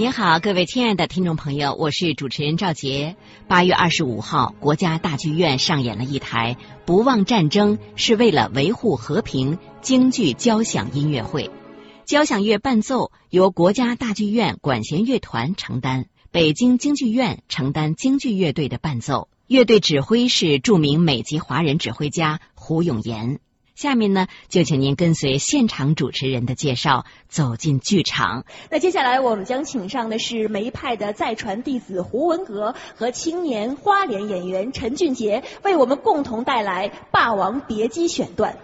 您好，各位亲爱的听众朋友，我是主持人赵杰。八月二十五号，国家大剧院上演了一台《不忘战争是为了维护和平》京剧交响音乐会。交响乐伴奏由国家大剧院管弦乐团承担，北京京剧院承担京剧乐队的伴奏。乐队指挥是著名美籍华人指挥家胡永岩。下面呢，就请您跟随现场主持人的介绍，走进剧场。那接下来我们将请上的是梅派的再传弟子胡文阁和青年花脸演员陈俊杰，为我们共同带来《霸王别姬》选段。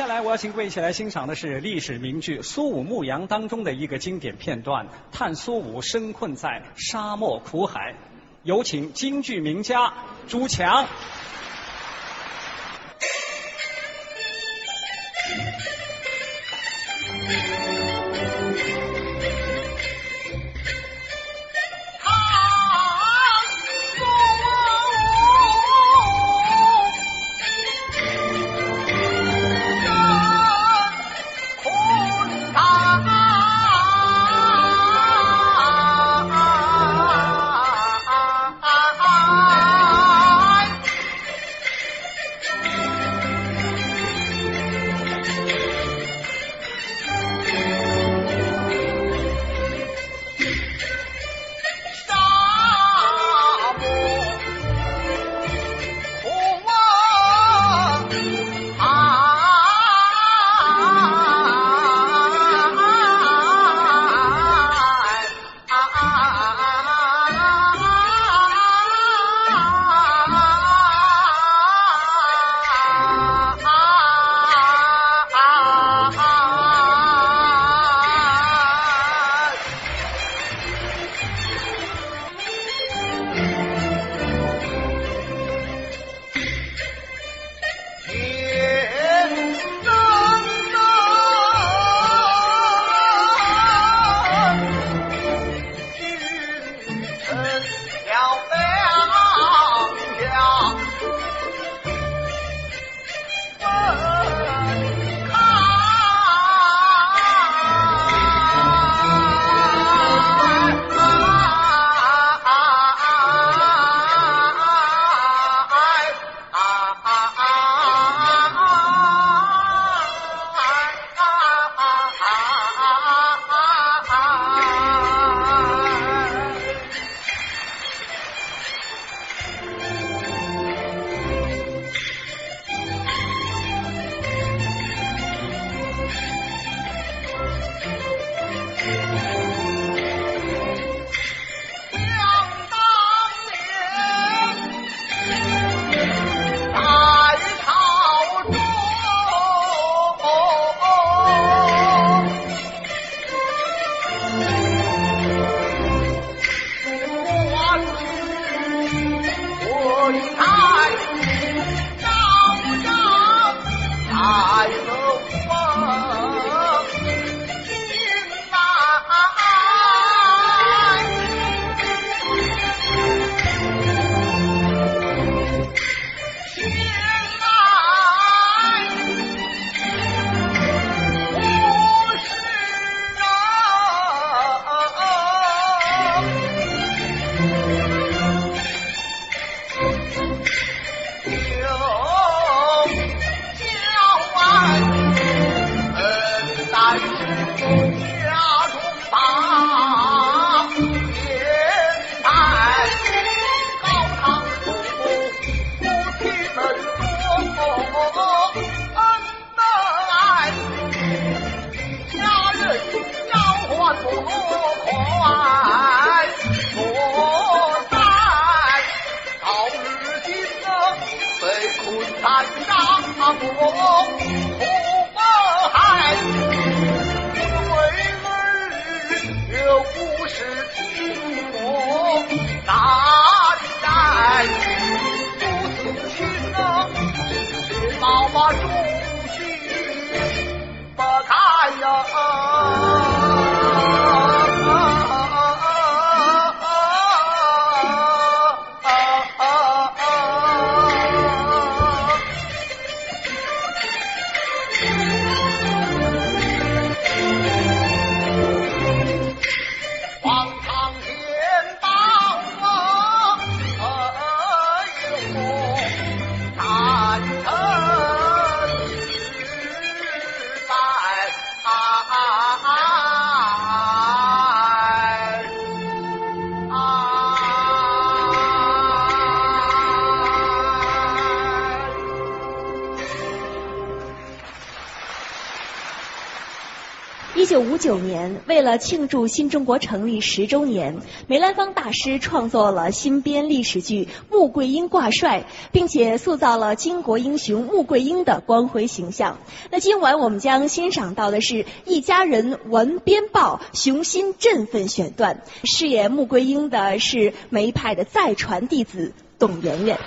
接下来我要请各位一起来欣赏的是历史名剧《苏武牧羊》当中的一个经典片段《探苏武身困在沙漠苦海》，有请京剧名家朱强。九年，为了庆祝新中国成立十周年，梅兰芳大师创作了新编历史剧《穆桂英挂帅》，并且塑造了巾帼英雄穆桂英的光辉形象。那今晚我们将欣赏到的是一家人闻鞭报，雄心振奋选段。饰演穆桂英的是梅派的再传弟子董媛媛。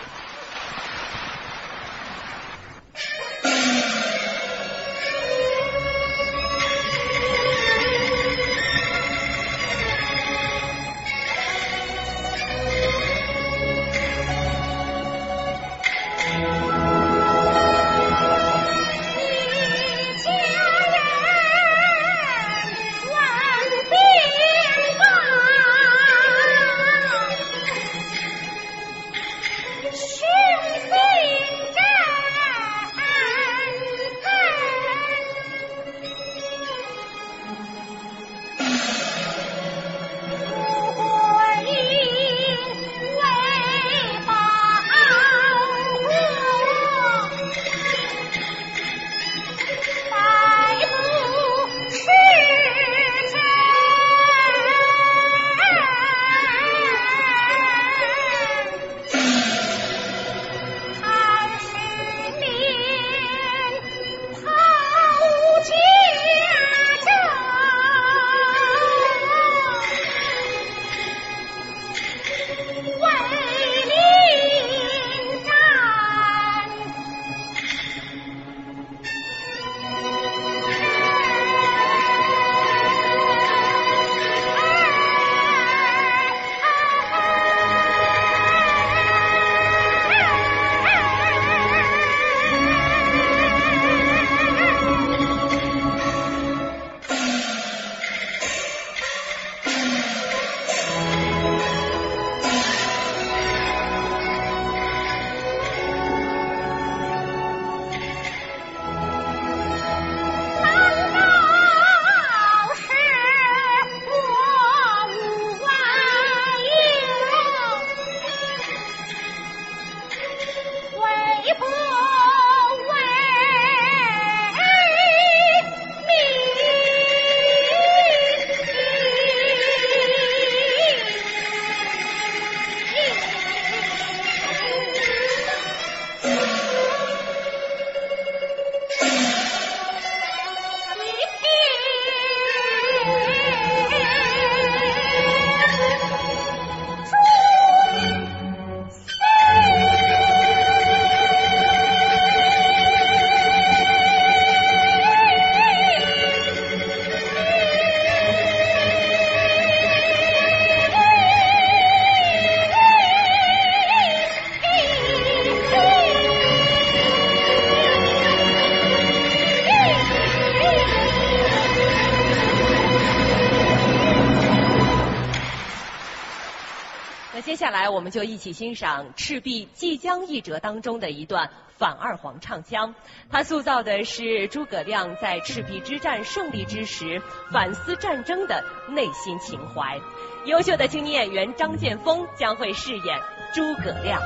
下来我们就一起欣赏《赤壁即将一折》当中的一段反二黄唱腔，它塑造的是诸葛亮在赤壁之战胜利之时反思战争的内心情怀。优秀的青年演员张建锋将会饰演诸葛亮。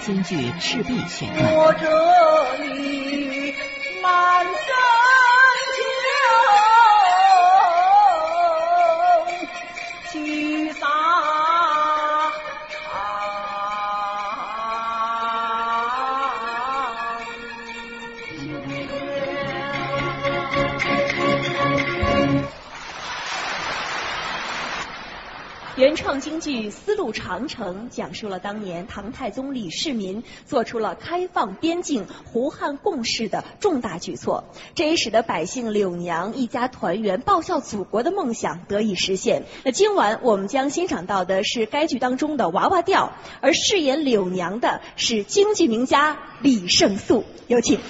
京剧《赤壁》选段。创京剧《丝路长城》讲述了当年唐太宗李世民做出了开放边境、胡汉共事的重大举措，这也使得百姓柳娘一家团圆、报效祖国的梦想得以实现。那今晚我们将欣赏到的是该剧当中的娃娃调，而饰演柳娘的是京剧名家李胜素，有请。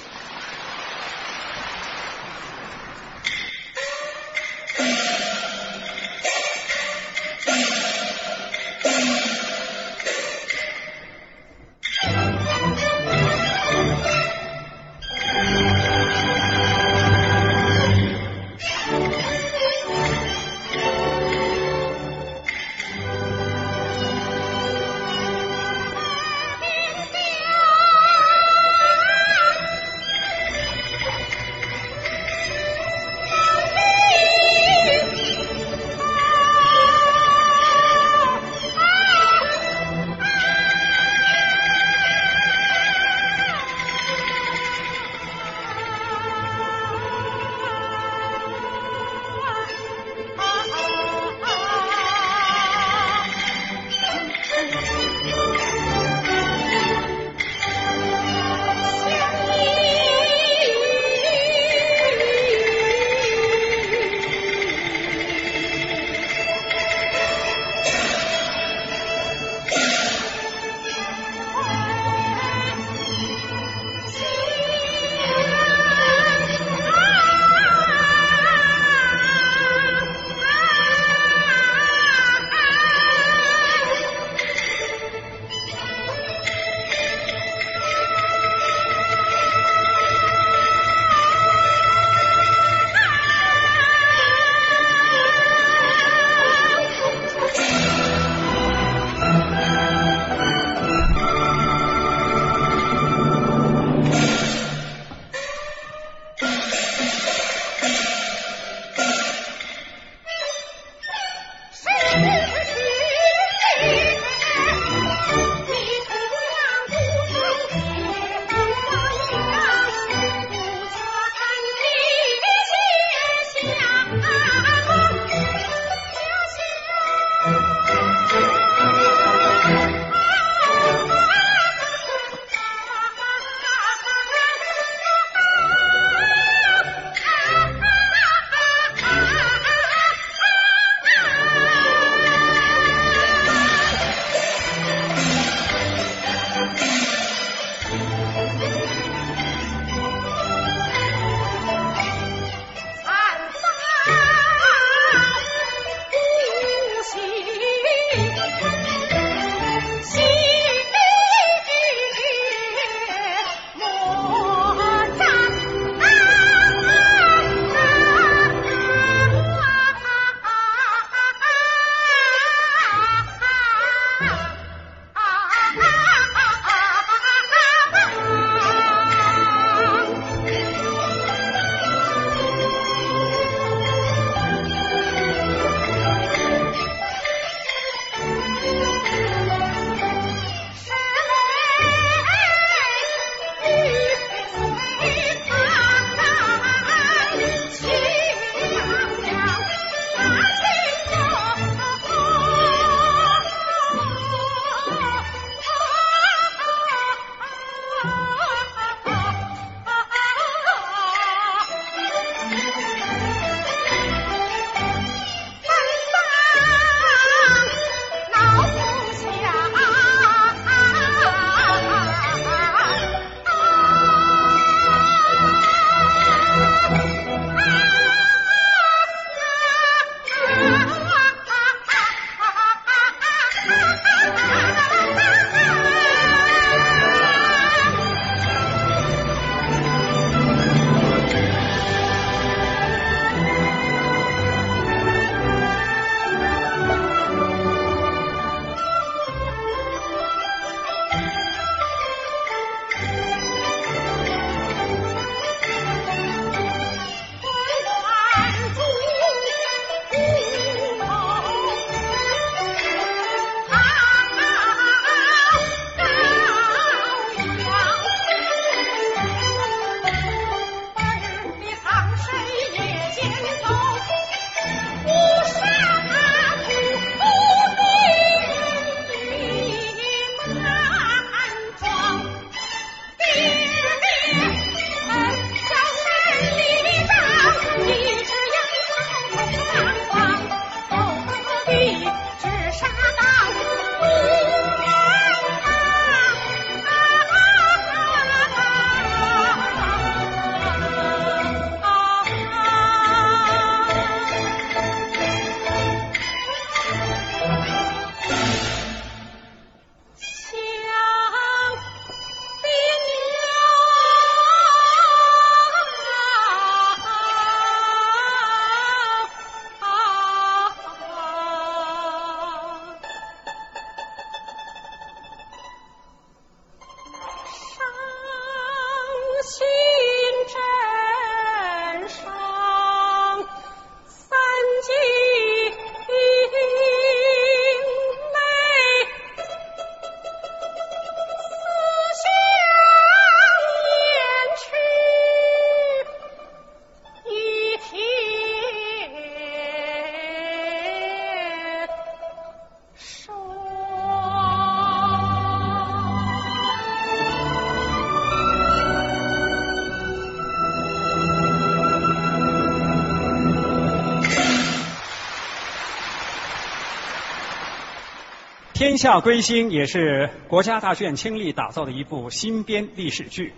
下归心也是国家大剧院倾力打造的一部新编历史剧，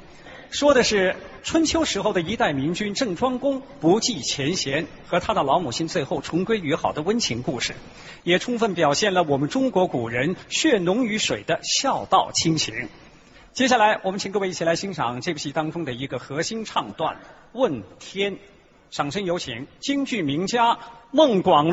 说的是春秋时候的一代明君郑庄公不计前嫌和他的老母亲最后重归于好的温情故事，也充分表现了我们中国古人血浓于水的孝道亲情。接下来，我们请各位一起来欣赏这部戏当中的一个核心唱段《问天》，掌声有请京剧名家孟广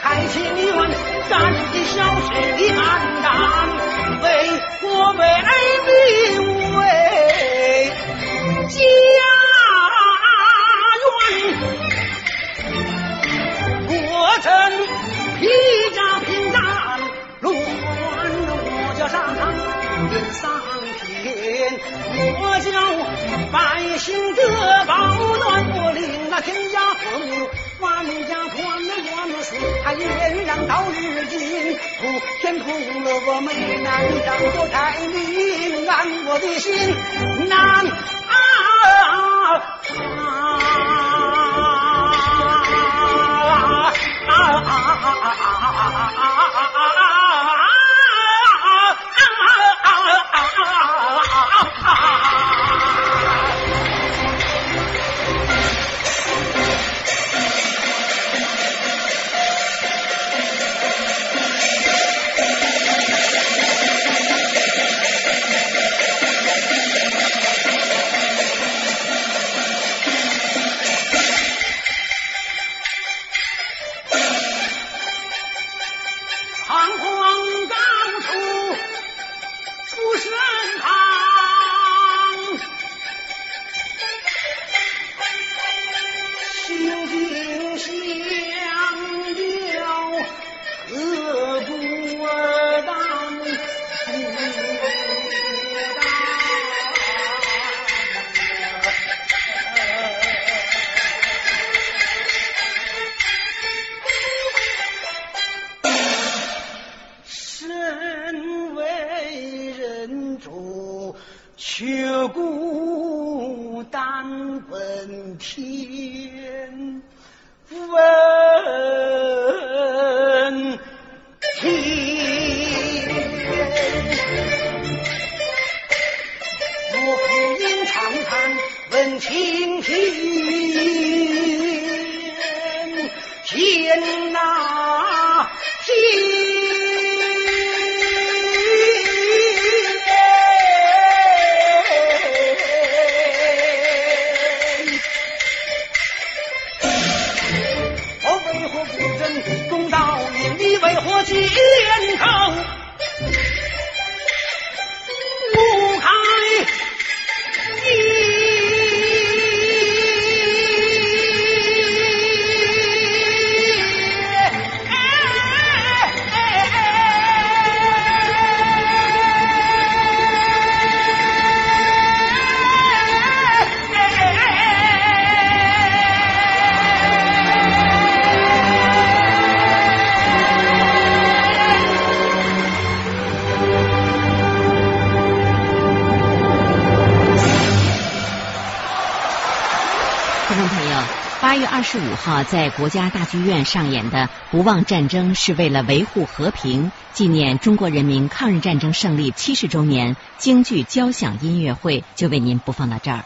开启你们家人的消失的暗淡，为国为民，为家园。国真披甲平战，路宽，我叫上苍，天，我叫百姓得保暖，我领那天下朋友，万家团圆。圆万岁，他愿让到日今，普天同乐，美南让国泰民安，我的心难啊十五号在国家大剧院上演的《不忘战争是为了维护和平》纪念中国人民抗日战争胜利七十周年京剧交响音乐会，就为您播放到这儿。